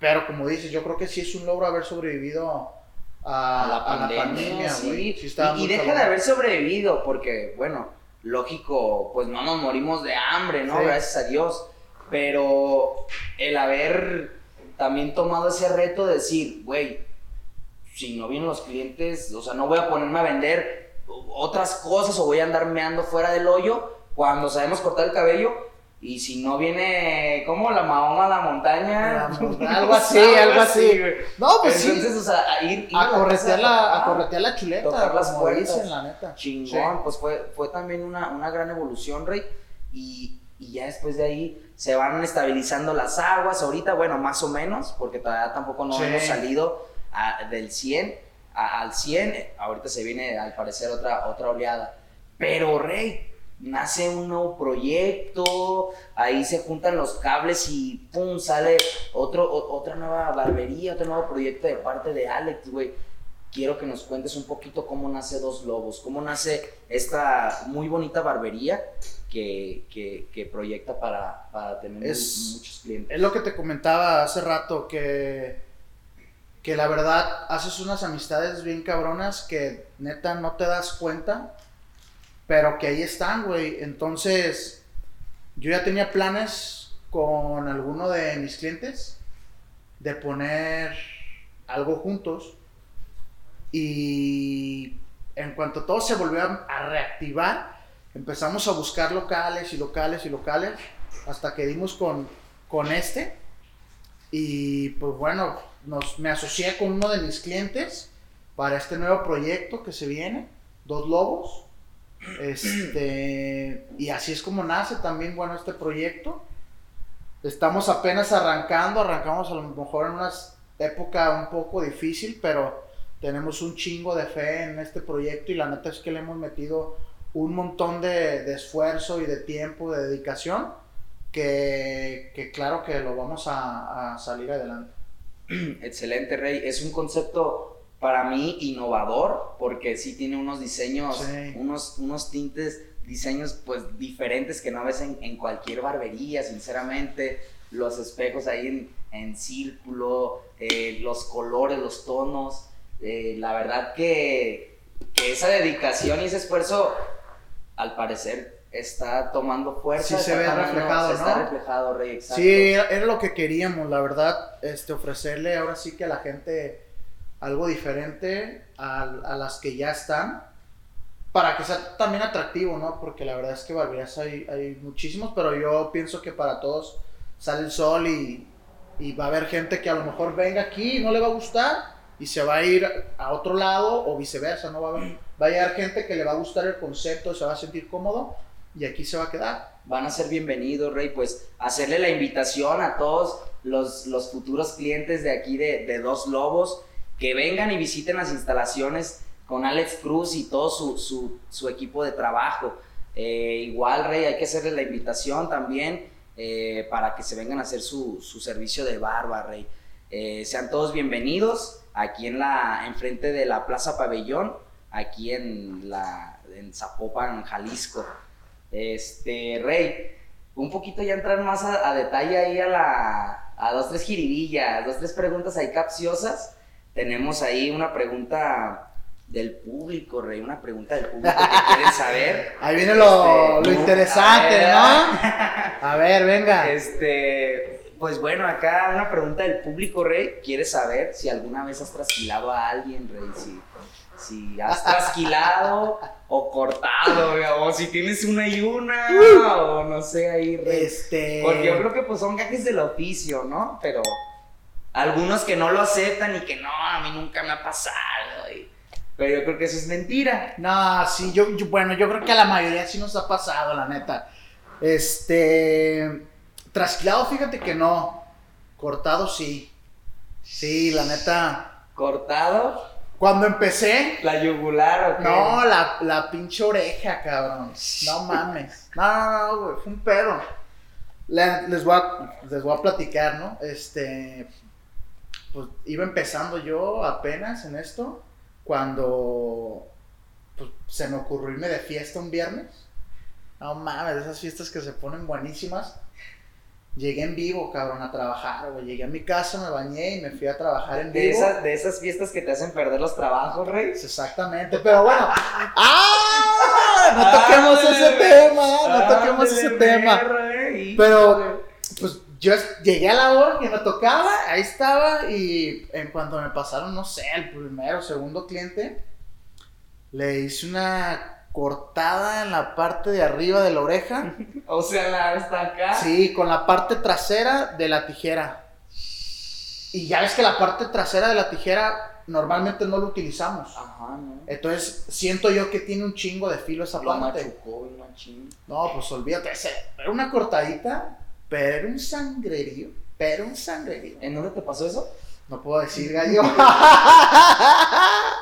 Pero como dices, yo creo que sí es un logro haber sobrevivido a, a la a pandemia, pandemia, sí. Sí y deja cabrón. de haber sobrevivido, porque, bueno, lógico, pues no nos morimos de hambre, ¿no? Sí. Gracias a Dios. Pero el haber también tomado ese reto de decir, güey, si no vienen los clientes, o sea, no voy a ponerme a vender otras cosas o voy a andar meando fuera del hoyo cuando sabemos cortar el cabello. Y si no viene, como la Mahoma a la montaña. algo así, algo así. güey. No, pues Entonces, sí. o sea, a ir, ir A la corretear la, a corretear la chuleta, tocar las puertas. dicen, la neta. Chingón, Sí. pues fue, fue también una, una gran evolución, Rey. Y, y ya después de ahí se van estabilizando las aguas. Ahorita, bueno, más o menos, porque todavía tampoco no Sí. hemos salido a- del 100 a- al 100. Ahorita se viene, al parecer, otra, otra oleada. Pero, Rey, nace un nuevo proyecto, ahí se juntan los cables y pum, sale otro, o- otra nueva barbería, otro nuevo proyecto de parte de Alex, güey. Quiero que nos cuentes un poquito cómo nace Dos Lobos, cómo nace esta muy bonita barbería que, que, que proyecta para, para tener Es- muchos clientes. Es lo que te comentaba hace rato, que, que la verdad haces unas amistades bien cabronas que neta no te das cuenta, pero que ahí están, güey. Entonces, yo ya tenía planes con alguno de mis clientes de poner algo juntos y en cuanto todo se volvió a, reactivar, empezamos a buscar locales y locales y locales hasta que dimos con, con este. Y pues bueno, nos, me asocié con uno de mis clientes para este nuevo proyecto que se viene, Dos Lobos. Este, y así es como nace también, bueno, este proyecto. Estamos apenas arrancando, arrancamos a lo mejor en una época un poco difícil, pero tenemos un chingo de fe en este proyecto y la neta es que le hemos metido un montón de, de esfuerzo y de tiempo, de dedicación, que, que claro que lo vamos a, a salir adelante. Excelente, Rey. Es un concepto para mí innovador porque sí tiene unos diseños, Sí. unos, unos tintes, diseños pues diferentes que no ves en, en cualquier barbería, sinceramente. Los espejos ahí en, en círculo, eh, los colores, los tonos. eh, la verdad que, que esa dedicación y ese esfuerzo, al parecer, está tomando fuerza. Sí se está ve reflejado, se Está ¿no? reflejado, Rey, exacto. Sí, era lo que queríamos, la verdad, este, ofrecerle ahora sí que a la gente algo diferente a, a las que ya están, para que sea también atractivo, ¿no? Porque la verdad es que barberías hay, hay muchísimos, pero yo pienso que para todos sale el sol y, y va a haber gente que a lo mejor venga aquí y no le va a gustar y se va a ir a otro lado o viceversa, ¿no? Va a, haber- va a llegar gente que le va a gustar el concepto, se va a sentir cómodo y aquí se va a quedar. van a ser bienvenidos, Rey, pues hacerle la invitación a todos los, los futuros clientes de aquí de, de Dos Lobos que vengan y visiten las instalaciones con Alex Cruz y todo su, su- su equipo de trabajo. Eh, igual, Rey, hay que hacerle la invitación también eh, para que se vengan a hacer su, su servicio de barba, Rey. Eh, sean todos bienvenidos aquí en la enfrente de la Plaza Pabellón, aquí en la en Zapopan, Jalisco. Este, Rey, un poquito ya entrar más a, a detalle ahí a la a dos tres jiribillas, dos tres preguntas ahí capciosas. Tenemos ahí una pregunta del público, Rey, una pregunta del público que quieren saber. Ahí viene lo, Este, lo interesante, ver. ¿no? A ver, venga. Este, pues bueno, acá una pregunta del público, Rey. ¿Quieres saber si alguna vez has trasquilado a alguien, Rey? Si, si has trasquilado o cortado, o si tienes una y una, o no sé, ahí. Este. Porque yo creo que pues son gajes del oficio, ¿no? Pero algunos que no lo aceptan y que no, a mí nunca me ha pasado. y- Pero yo creo que eso es mentira. No, sí, yo, yo- bueno, yo creo que a la mayoría sí nos ha pasado, la neta. Este. Trasquilado, fíjate que no. Cortado sí. Sí, la neta. Cortado, Cuando empecé. la yugular o qué? No, la, la pinche oreja, cabrón. No mames. No, no, no, güey. Fue un pedo. Le- les, voy a, les voy a platicar, ¿no? Este. Pues iba empezando yo apenas en esto. Cuando. Pues, se me ocurrió irme de fiesta un viernes. No mames, esas fiestas que se ponen buenísimas. Llegué en vivo, cabrón, a trabajar, güey. Llegué a mi casa, me bañé y me fui a trabajar en De vivo. esas, de esas fiestas que te hacen perder los trabajos, Rey. Exactamente, pero bueno. ¡Ah! No toquemos Ándale, ese tema, no toquemos Ándale, ese tema. Pero- Pues yo llegué a la hora que me tocaba, ahí estaba, y en cuanto me pasaron, no sé, el primero o segundo cliente, le hice una cortada en la parte de arriba de la oreja. O sea, la está acá. Sí, con la parte trasera de la tijera. Y ya ves que la parte trasera de la tijera normalmente no lo utilizamos. Ajá, ¿no? Entonces siento yo que tiene un chingo de filo esa Lo parte. machucó. No, pues olvídate, ese- era una cortadita, pero un sangrerío, pero un sangrerío. ¿En dónde te pasó eso? No puedo decir gallo.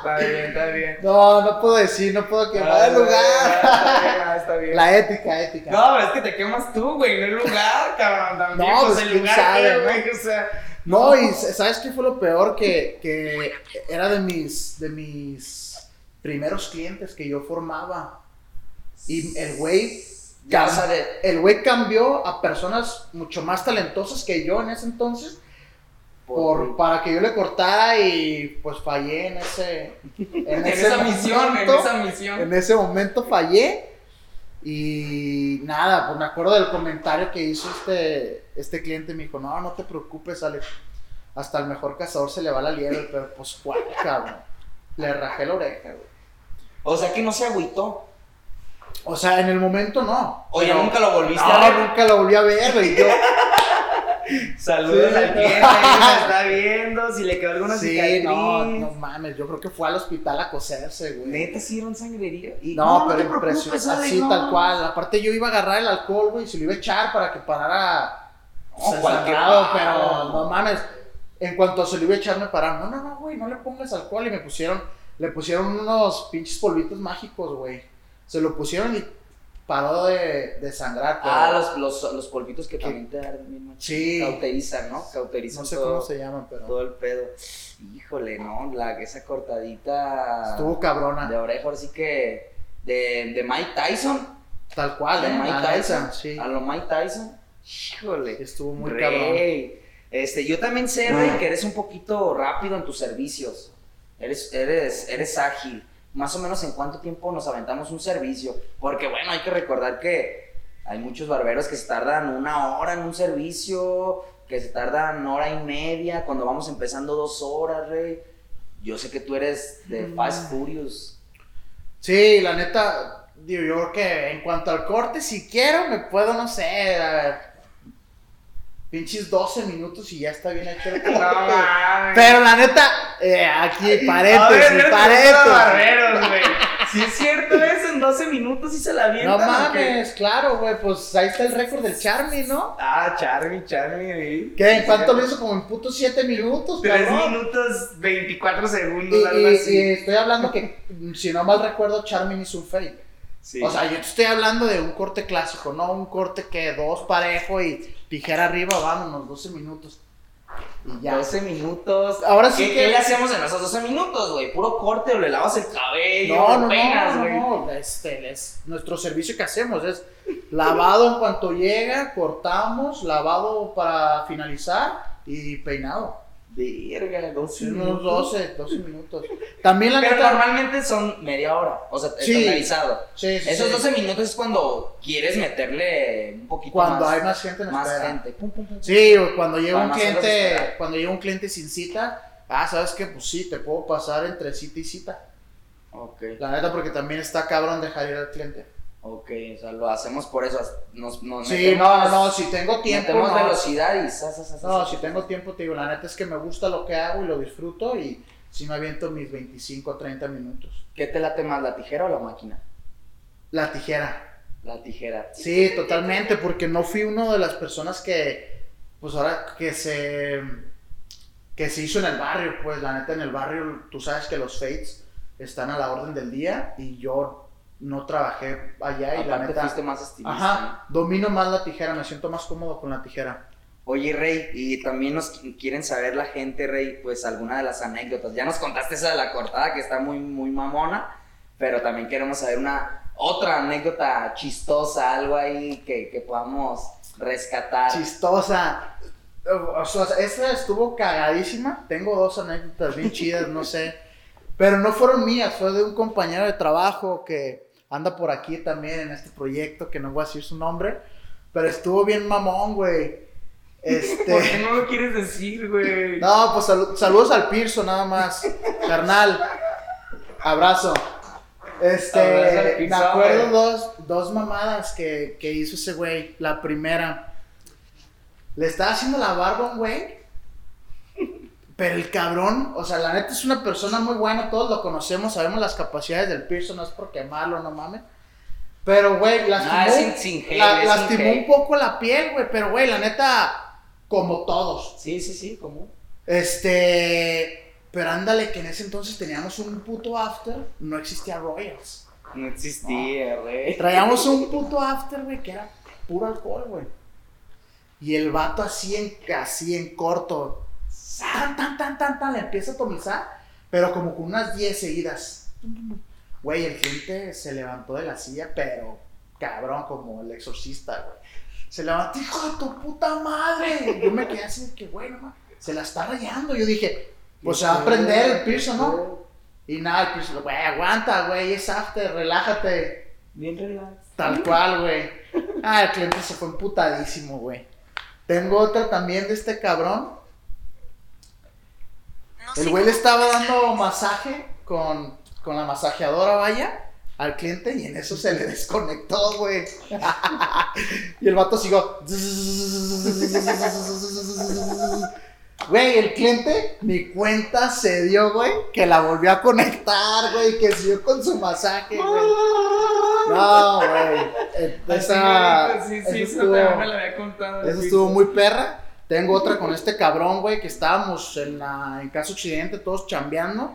Está bien, está bien. No, no puedo decir, no puedo quemar el Está lugar. bien, está bien. La ética, ética. No, es que te quemas tú, güey, no el lugar, cabrón. También, No, pues pues, el lugar, sabe, ¿qué, ¿no? güey, o sea. No, y ¿sabes qué fue lo peor? Que, que era de mis, de mis primeros clientes que yo formaba. Y el güey, el güey cambió a personas mucho más talentosas que yo en ese entonces por, para que yo le cortara y pues fallé en ese, en en ese esa misión, en esa misión. En ese momento fallé y nada, pues me acuerdo del comentario que hizo este, este cliente, me dijo, no, no te preocupes, Alex, hasta el mejor cazador se le va la liebre, pero pues cuál, cabrón, le rajé la oreja, güey. O sea que no se agüitó. O sea, en el momento no. Oye, pero- nunca lo volviste no, a ver. nunca lo volví a ver, güey. Yo, Saludos Sí. cliente, ahí me está viendo, si le quedó alguna sí, cicatriz. no, no mames, yo creo que fue al hospital a coserse, güey. Neta, sí era un sangrerío. Y- No, te pero impresionante. Así, no. tal cual. Aparte, yo iba a agarrar el alcohol, güey, y se lo iba a echar para que parara. No, o sea, cualquier sangrado, paro. pero no mames. En cuanto se lo iba a echar, me pararon. No, no, no, güey, no le pongas alcohol. Y me pusieron, le pusieron unos pinches polvitos mágicos, güey. Se lo pusieron y paró de, de sangrar. pero Ah, los, los, los polvitos que bien machín. Sí. Cauterizan, ¿no? Cauterizan No sé todo, cómo se llaman, pero todo el pedo. Híjole, ¿no? La, esa cortadita estuvo cabrona. de oreja, ahora sí que de, de Mike Tyson. Tal cual, De ¿eh? Mike Tyson. sí. A lo Mike Tyson. Híjole. Estuvo muy Rey. cabrón. Este, yo también sé, Rey, que eres un poquito rápido en tus servicios. Eres, eres, eres ágil. Más o menos en cuánto tiempo nos aventamos un servicio. Porque bueno, hay que recordar que hay muchos barberos que se tardan una hora en un servicio, que se tardan hora y media, cuando vamos empezando dos horas, Rey. Yo sé que tú eres de Mm. Fast Furious. Sí, la neta, digo, yo creo que en cuanto al corte, si quiero, me puedo, no sé, a ver, pinches 12 minutos y ya está bien hecho el corte. mames. Pero la neta, eh, aquí, A ver, paréntesis, eres paréntesis. barberos, güey. Si es cierto eso, en 12 minutos y se la avientan. No mames, claro, güey, pues ahí está el récord del Charmy, ¿no? Ah, Charmy, Charmy. güey. ¿Qué? ¿En cuánto lo hizo? Como en putos 7 minutos, 3 cabrón. minutos 24 Y, segundos, algo y- así. y estoy hablando que, si no mal recuerdo, Charmin hizo un fake. Sí. O sea, yo te estoy hablando de un corte clásico, no un corte que dos parejo y tijera arriba, vámonos, 12 minutos. Y ya. 12 minutos. Ahora ¿Qué, sí qué que- le hacemos en esos 12 minutos, güey? Puro corte o le lavas el cabello, No, no, güey. no, no, este, es nuestro servicio que hacemos es lavado en cuanto llega, cortamos, lavado para finalizar y peinado. Verga, 12 Sí, unos minutos. 12, 12 minutos. También la Pero neta. normalmente son media hora, o sea, Sí. estandarizado. Sí, sí, Esos sí. 12 minutos es cuando quieres meterle un poquito Cuando más. hay más gente en más espera. gente. Pum, pum, pum. Sí, o cuando llega Para un cliente, cuando llega un cliente sin cita, ah, ¿sabes qué? Pues sí, te puedo pasar entre cita y cita. Ok, La neta, porque también está cabrón dejar ir al cliente. Ok, o sea, lo hacemos por eso. Nos, nos Sí, metemos- no, no, no, si tengo tiempo, metemos no. velocidad y sa, sa, sa, sa, No, si tengo tiempo, te digo, la neta es que me gusta lo que hago y lo disfruto y sí me aviento mis 25 o 30 minutos. ¿Qué te late más, la tijera o la máquina? La tijera. La tijera. Sí, totalmente, porque no fui una de las personas que, pues ahora que se, que se hizo en el barrio, pues la neta en el barrio, tú sabes que los fates están a la orden del día y yo no trabajé allá y la Aparte neta, fuiste más estilista. ajá, domino más la tijera, me siento más cómodo con la tijera. Oye, Rey, y también nos qu- quieren saber la gente, Rey, pues alguna de las anécdotas. Ya nos contaste esa de la cortada que está muy, muy mamona, pero también queremos saber una otra anécdota chistosa, algo ahí que, que podamos rescatar. Chistosa. O sea, esa estuvo cagadísima. Tengo dos anécdotas bien chidas, no sé. Pero no fueron mías, fue de un compañero de trabajo que anda por aquí también en este proyecto, que no voy a decir su nombre. Pero estuvo bien mamón, güey. Este. ¿Por qué no lo quieres decir, güey? No, pues salu- saludos al Pirso, nada más. Carnal. Abrazo. Este, Abrazo me acuerdo güey. dos, dos mamadas que, que hizo ese güey. La primera, le estaba haciendo la barba a un güey. Pero el cabrón, o sea, la neta es una persona muy buena, todos lo conocemos, sabemos las capacidades del Pirso, no es por quemarlo, no mames. Pero, güey, lastimó, Ah, sin- sin hate, la- lastimó un poco la piel, güey, pero, güey, la neta, como todos. Sí, sí, sí, ¿cómo? Este. Pero ándale, que en ese entonces teníamos un puto after, no existía Royals. No existía, güey. Traíamos un puto after, güey, que era puro alcohol, güey. Y el vato así en, así en corto, tan, tan, tan, tan, tan, le empieza a tomizar, pero como con unas 10 seguidas. Güey, el cliente se levantó de la silla, pero cabrón, como el exorcista, güey. Se levantó, hijo de tu puta madre. Yo me quedé así de que, güey, no se la está rayando. Yo dije, pues se va a prender el piso, ¿no? Y nada, el piso, güey, aguanta, güey, es after, relájate. Bien relax. Tal cual, güey. Ah, el cliente se fue emputadísimo, güey. Tengo otra también de este cabrón. El güey le estaba dando masaje con, con la masajeadora, vaya, al cliente y en eso se le desconectó, güey. y el vato siguió. Güey, el cliente, mi cuenta se dio, güey, que la volvió a conectar, güey, que siguió con su masaje, güey. No, güey. Esa, sí, sí, eso estuvo- me lo había contado. eso estuvo muy perra. Tengo otra con este cabrón, güey, que estábamos en, la, en Casa Occidente todos chambeando.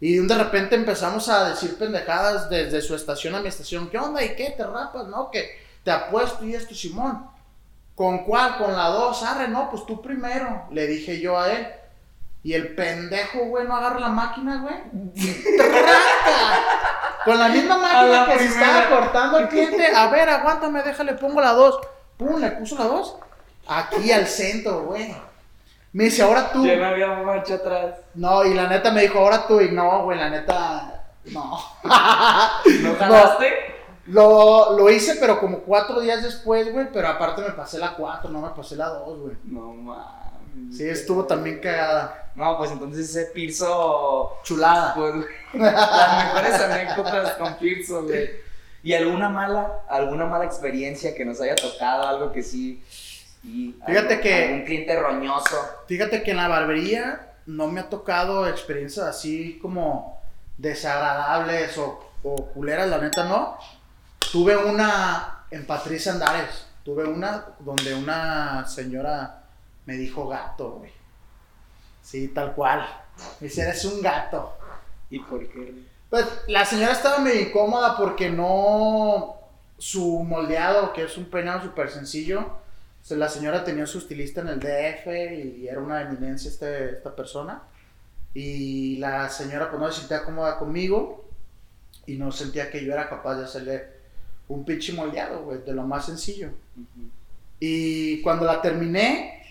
Y de repente empezamos a decir pendejadas desde su estación a mi estación. ¿Qué onda? ¿Y qué? ¿Te rapas? No, que te apuesto y esto, Simón. ¿Con cuál? Con la dos. Arre, no, pues tú primero. Le dije yo a él. Y el pendejo, güey, no agarra la máquina, güey. Con la misma máquina la que se estaba cortando el cliente. A ver, aguántame, déjale, pongo la dos. Pum, le puso la dos. Aquí al centro, güey. Me dice, ahora tú. Ya no había marcha atrás. No, y la neta me dijo, ahora tú. Y no, güey, la neta. No. ¿No jalaste? Lo, lo hice, pero como cuatro días después, güey. Pero aparte me pasé la cuatro, no me pasé la dos, güey. No mames. Sí, estuvo también cagada. No, pues entonces ese Pirso. Chulada. Pues, las mejores anécdotas con Pirso, güey. ¿Y alguna mala, alguna mala experiencia que nos haya tocado? Algo que sí. Sí, Fíjate algo- que- Algún cliente roñoso. Fíjate que en la barbería no me ha tocado experiencias así como desagradables o, o culeras, la neta no. Tuve una en Patricia Andares. Tuve una donde una señora me dijo gato, güey. Sí, tal cual. Me dice, eres un gato. ¿Y por qué? Pues la señora estaba medio incómoda porque no. Su moldeado, que es un peinado súper sencillo. O sea, la señora tenía su estilista en el DF y era una eminencia este, esta persona. Y la señora, pues no se sentía cómoda conmigo y no sentía que yo era capaz de hacerle un pinche moldeado, güey, de lo más sencillo. Y cuando la terminé,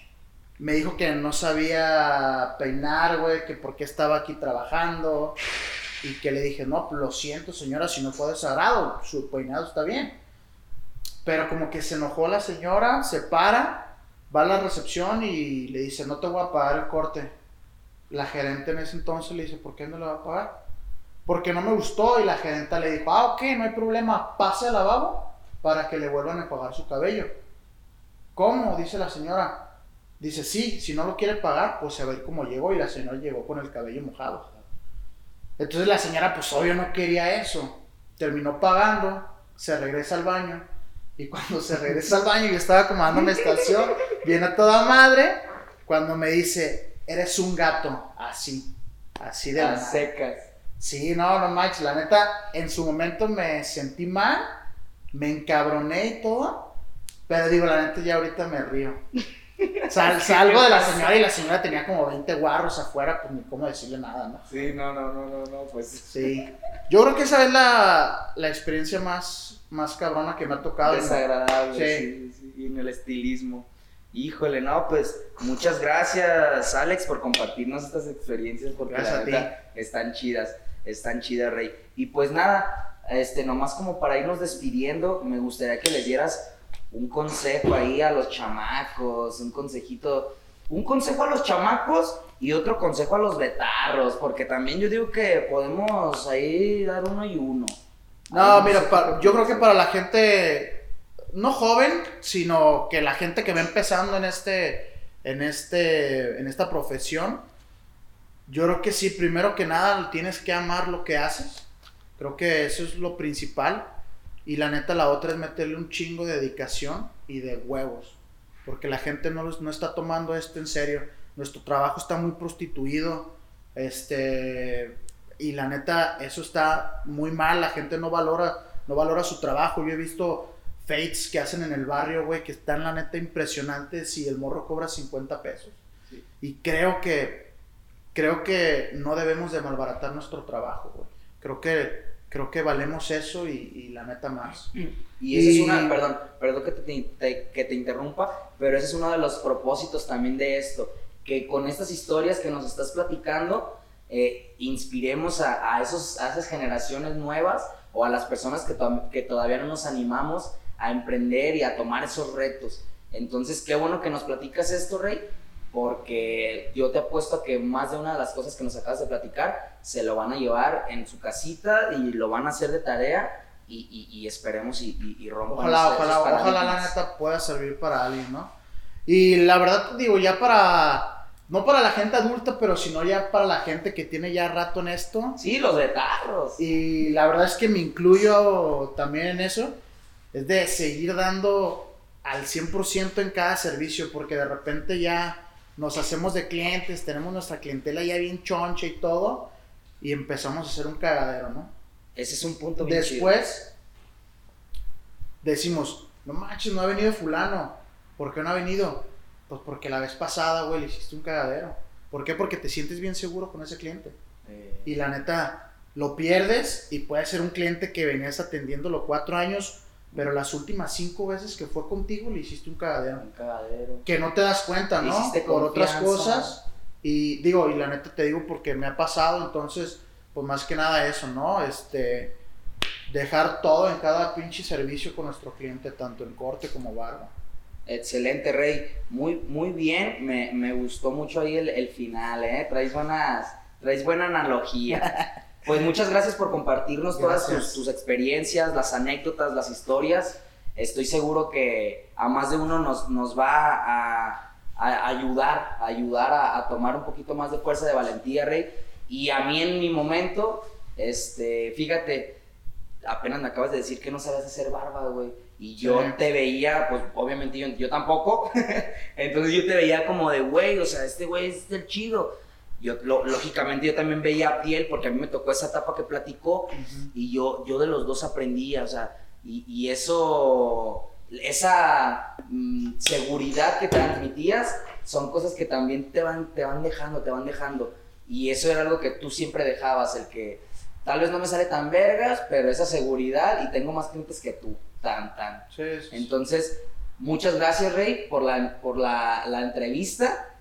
me dijo que no sabía peinar, güey, que por qué estaba aquí trabajando. Y que le dije, no, lo siento, señora, si no fue desagrado, su peinado está bien. Pero como que se enojó la señora, se para, va a la recepción y le dice, no te voy a pagar el corte. La gerente en ese entonces le dice, ¿por qué no le va a pagar? Porque no me gustó y la gerente le dijo, ah, ok, no hay problema, pase al lavabo para que le vuelvan a pagar su cabello. ¿Cómo? Dice la señora. Dice, sí, si no lo quiere pagar, pues a ver cómo llegó. Y la señora llegó con el cabello mojado. Entonces la señora, pues obvio no quería eso. Terminó pagando, se regresa al baño. Y cuando se regresa al baño, yo estaba acomodando mi estación, viene a toda madre. Cuando me dice, eres un gato, así, así de la Las nada. secas. Sí, no, no manches, la neta, en su momento me sentí mal, me encabroné y todo, pero digo, la neta, ya ahorita me río. Sal- salgo de la señora y la señora tenía como 20 guarros afuera, pues ni cómo decirle nada, ¿no? Sí, no, no, no, no, no, pues. Sí. Yo creo que esa es la, la experiencia más, más cabrona que me ha tocado. Desagradable, Sí. sí. sí, Y en el estilismo. Híjole, no, pues muchas gracias, Alex, por compartirnos estas experiencias, porque Gracias la neta están chidas, están chidas, Rey. Y pues nada, este, nomás como para irnos despidiendo, me gustaría que les dieras un consejo ahí a los chamacos, un consejito, un consejo a los chamacos y otro consejo a los betarros, porque también yo digo que podemos ahí dar uno y uno. No, mira, sé pa- qué yo creo que para la gente, no joven, sino que la gente que va empezando en este, en este, en esta profesión, yo creo que sí, primero que nada tienes que amar lo que haces. Creo que eso es lo principal. Y la neta, la otra es meterle un chingo de dedicación y de huevos. Porque la gente no, no está tomando esto en serio. Nuestro trabajo está muy prostituido. Este. Y la neta, eso está muy mal. La gente no valora, no valora su trabajo. Yo he visto fates que hacen en el barrio, güey, que están la neta impresionantes y el morro cobra 50 pesos. Y creo que creo que no debemos de malbaratar nuestro trabajo, güey. Creo que creo que valemos eso y, y la neta más. Y esa es Y- una, perdón, perdón que te, te- que te interrumpa, pero ese es uno de los propósitos también de esto, que con estas historias que nos estás platicando, eh, inspiremos a, a esos, a esas generaciones nuevas o a las personas que, to- que todavía no nos animamos a emprender y a tomar esos retos. Entonces, qué bueno que nos platicas esto, Rey, porque yo te apuesto a que más de una de las cosas que nos acabas de platicar se lo van a llevar en su casita y lo van a hacer de tarea y, y- y esperemos y, y, y rompan Ojalá, ojalá, ojalá la neta pueda servir para alguien, ¿no? Y la verdad digo, ya para, no para la gente adulta, pero sino ya para la gente que tiene ya rato en esto. Sí, los detalles. Y la verdad es que me incluyo también en eso, es de seguir dando al 100% en cada servicio, porque de repente ya nos hacemos de clientes, tenemos nuestra clientela ya bien choncha y todo, y empezamos a hacer un cagadero, ¿no? Ese es un punto bien chido. Después decimos, no manches, no ha venido fulano. ¿Por qué no ha venido? Pues porque la vez pasada, güey, le hiciste un cagadero. ¿Por qué? Porque te sientes bien seguro con ese cliente. Eh, Y la neta, lo pierdes y puede ser un cliente que venías atendiéndolo cuatro años, pero las últimas cinco veces que fue contigo le hiciste un cagadero. un cagadero. Que no te das cuenta, ¿no? Hiciste Por otras cosas. Y digo, y la neta te digo porque me ha pasado, entonces, pues más que nada eso, ¿no? Este, dejar todo en cada pinche servicio con nuestro cliente, tanto en corte como barba. Excelente, Rey. Muy, muy bien. Me, me gustó mucho ahí el, el final, ¿eh? Traes, buenas, traes buena analogía. Pues muchas gracias por compartirnos todas tus, Gracias. tus experiencias, las anécdotas, las historias. Estoy seguro que a más de uno nos, nos va a, a ayudar, a ayudar a, a tomar un poquito más de fuerza de valentía, Rey. Y a mí en mi momento, este, fíjate, apenas me acabas de decir que no sabes hacer barba, güey. Y yo Sí. te veía, pues obviamente yo, yo tampoco. Entonces yo te veía como de, güey, o sea, este güey es del chido. Yo, lo- lógicamente yo también veía a Piel porque a mí me tocó esa etapa que platicó y yo, yo de los dos aprendía, o sea, y, y eso, esa mm, seguridad que transmitías son cosas que también te van, te van dejando, te van dejando. Y eso era algo que tú siempre dejabas, el que tal vez no me sale tan vergas, pero esa seguridad y tengo más clientes que tú, tan, tan. Sí, sí. Entonces, muchas gracias, Rey, por la, por la, la entrevista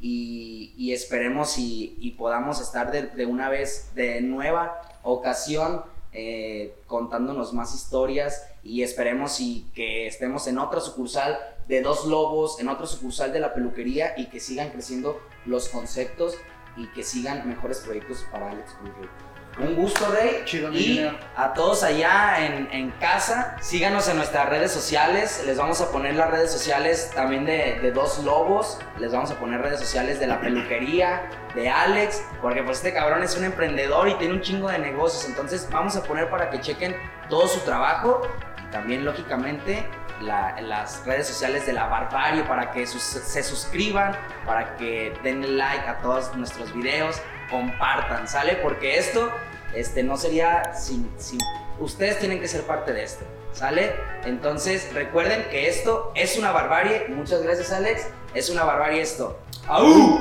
y, y esperemos y, y podamos estar de, de una vez, de nueva ocasión, eh, contándonos más historias y esperemos y que estemos en otra sucursal de Dos Lobos, en otra sucursal de la peluquería y que sigan creciendo los conceptos y que sigan mejores proyectos para Alex Rey. Un gusto, Rey. Chido, y a todos allá en, en casa, síganos en nuestras redes sociales. Les vamos a poner las redes sociales también de, de Dos Lobos. Les vamos a poner redes sociales de la peluquería, de Alex, porque pues este cabrón es un emprendedor y tiene un chingo de negocios. Entonces vamos a poner para que chequen todo su trabajo y también lógicamente la- las redes sociales de la barbarie para que sus- se suscriban, para que den like a todos nuestros videos, compartan, ¿sale? Porque esto este, no sería sin, sin... Ustedes tienen que ser parte de esto, ¿sale? Entonces recuerden que esto es una barbarie. Muchas gracias Alex. Es una barbarie esto. ¡Au!